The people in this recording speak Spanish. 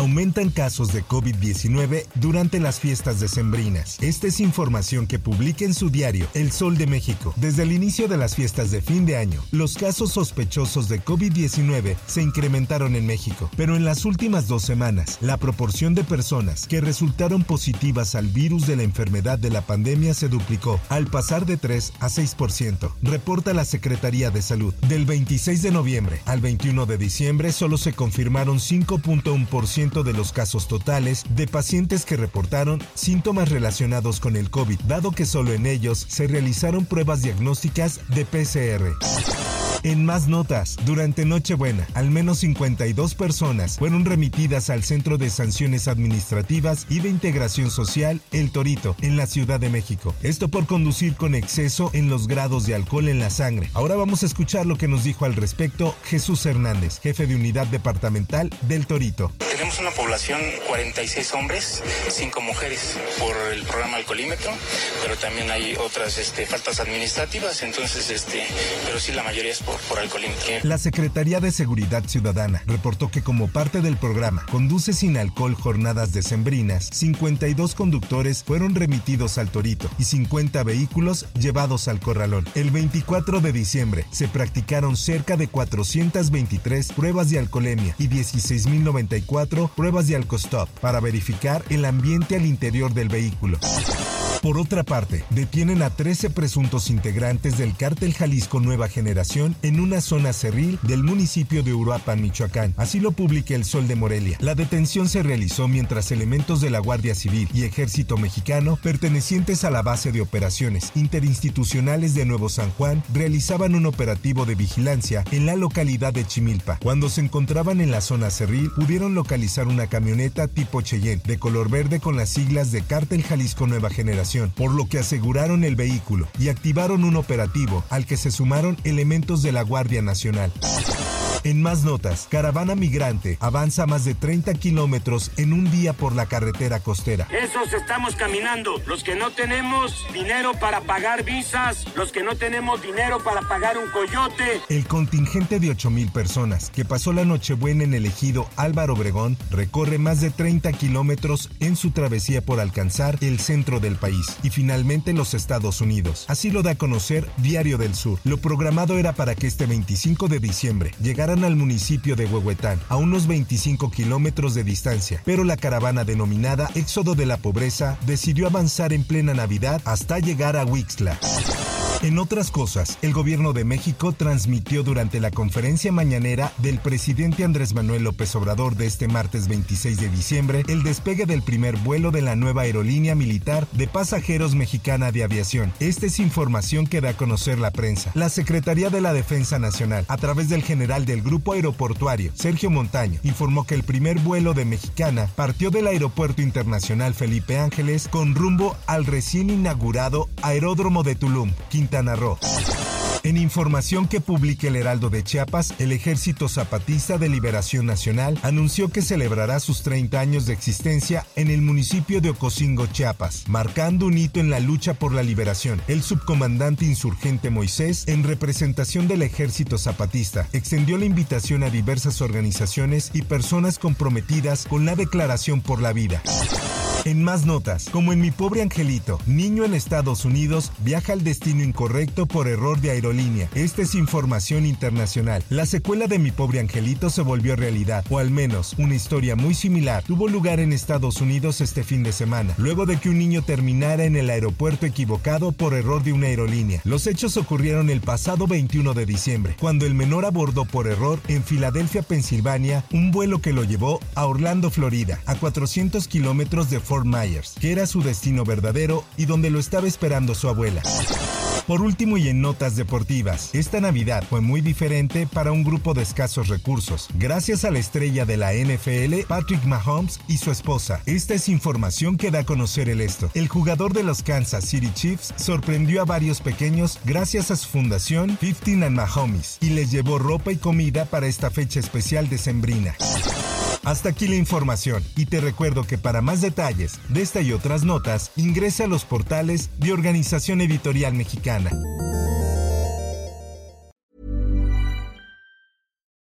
Aumentan casos de COVID-19 durante las fiestas decembrinas. Esta es información que publica en su diario El Sol de México. Desde el inicio de las fiestas de fin de año, los casos sospechosos de COVID-19 se incrementaron en México, pero en las últimas dos semanas, la proporción de personas que resultaron positivas al virus de la enfermedad de la pandemia se duplicó, al pasar de 3 a 6%, reporta la Secretaría de Salud. Del 26 de noviembre al 21 de diciembre solo se confirmaron 5.1% de los casos totales de pacientes que reportaron síntomas relacionados con el COVID, dado que solo en ellos se realizaron pruebas diagnósticas de PCR. En más notas, durante Nochebuena, al menos 52 personas fueron remitidas al Centro de Sanciones Administrativas y de Integración Social El Torito, en la Ciudad de México. Esto por conducir con exceso en los grados de alcohol en la sangre. Ahora vamos a escuchar lo que nos dijo al respecto Jesús Hernández, jefe de unidad departamental del Torito. Tenemos una población 46 hombres, 5 mujeres por el programa alcoholímetro, pero también hay otras este, faltas administrativas, entonces, este, pero sí la mayoría es por, por alcoholímetro. La Secretaría de Seguridad Ciudadana reportó que como parte del programa Conduce sin alcohol jornadas decembrinas, 52 conductores fueron remitidos al Torito y 50 vehículos llevados al Corralón. El 24 de diciembre se practicaron cerca de 423 pruebas de alcoholemia y 16.094 pruebas de alcostop para verificar el ambiente al interior del vehículo. Por otra parte, detienen a 13 presuntos integrantes del cártel Jalisco Nueva Generación en una zona cerril del municipio de Uruapan, Michoacán. Así lo publica el Sol de Morelia. La detención se realizó mientras elementos de la Guardia Civil y Ejército Mexicano, pertenecientes a la base de operaciones interinstitucionales de Nuevo San Juan, realizaban un operativo de vigilancia en la localidad de Chimilpa. Cuando se encontraban en la zona cerril, pudieron localizar una camioneta tipo Cheyenne de color verde con las siglas de Cártel Jalisco Nueva Generación por lo que aseguraron el vehículo y activaron un operativo al que se sumaron elementos de la Guardia Nacional. En más notas, caravana migrante avanza más de 30 kilómetros en un día por la carretera costera. Esos estamos caminando, los que no tenemos dinero para pagar visas, los que no tenemos dinero para pagar un coyote. El contingente de 8 mil personas que pasó la Nochebuena en el ejido Álvaro Obregón recorre más de 30 kilómetros en su travesía por alcanzar el centro del país y finalmente los Estados Unidos. Así lo da a conocer Diario del Sur. Lo programado era para que este 25 de diciembre llegara al municipio de Huehuetán, a unos 25 kilómetros de distancia, pero la caravana denominada Éxodo de la Pobreza decidió avanzar en plena Navidad hasta llegar a Huixla. En otras cosas, el gobierno de México transmitió durante la conferencia mañanera del presidente Andrés Manuel López Obrador de este martes 26 de diciembre el despegue del primer vuelo de la nueva aerolínea militar de pasajeros mexicana de aviación. Esta es información que da a conocer la prensa. La Secretaría de la Defensa Nacional, a través del general del Grupo Aeroportuario, Sergio Montaño, informó que el primer vuelo de Mexicana partió del Aeropuerto Internacional Felipe Ángeles con rumbo al recién inaugurado Aeródromo de Tulum, Quintana Roo. En información que publica el Heraldo de Chiapas, el Ejército Zapatista de Liberación Nacional anunció que celebrará sus 30 años de existencia en el municipio de Ocosingo, Chiapas, marcando un hito en la lucha por la liberación. El subcomandante insurgente Moisés, en representación del Ejército Zapatista, extendió la invitación a diversas organizaciones y personas comprometidas con la Declaración por la Vida. En más notas, como en mi pobre angelito, niño en Estados Unidos viaja al destino incorrecto por error de aerolínea. Esta es información internacional. La secuela de mi pobre angelito se volvió realidad, o al menos una historia muy similar tuvo lugar en Estados Unidos este fin de semana, luego de que un niño terminara en el aeropuerto equivocado por error de una aerolínea. Los hechos ocurrieron el pasado 21 de diciembre, cuando el menor abordó por error en Filadelfia, Pensilvania, un vuelo que lo llevó a Orlando, Florida, a 400 kilómetros de Fort Myers, que era su destino verdadero y donde lo estaba esperando su abuela. Por último y en notas deportivas, esta Navidad fue muy diferente para un grupo de escasos recursos, gracias a la estrella de la NFL, Patrick Mahomes y su esposa. Esta es información que da a conocer el esto. El jugador de los Kansas City Chiefs sorprendió a varios pequeños gracias a su fundación 15 and Mahomes y les llevó ropa y comida para esta fecha especial de Sembrina. Hasta aquí la información y te recuerdo que para más detalles de esta y otras notas ingresa a los portales de Organización Editorial Mexicana.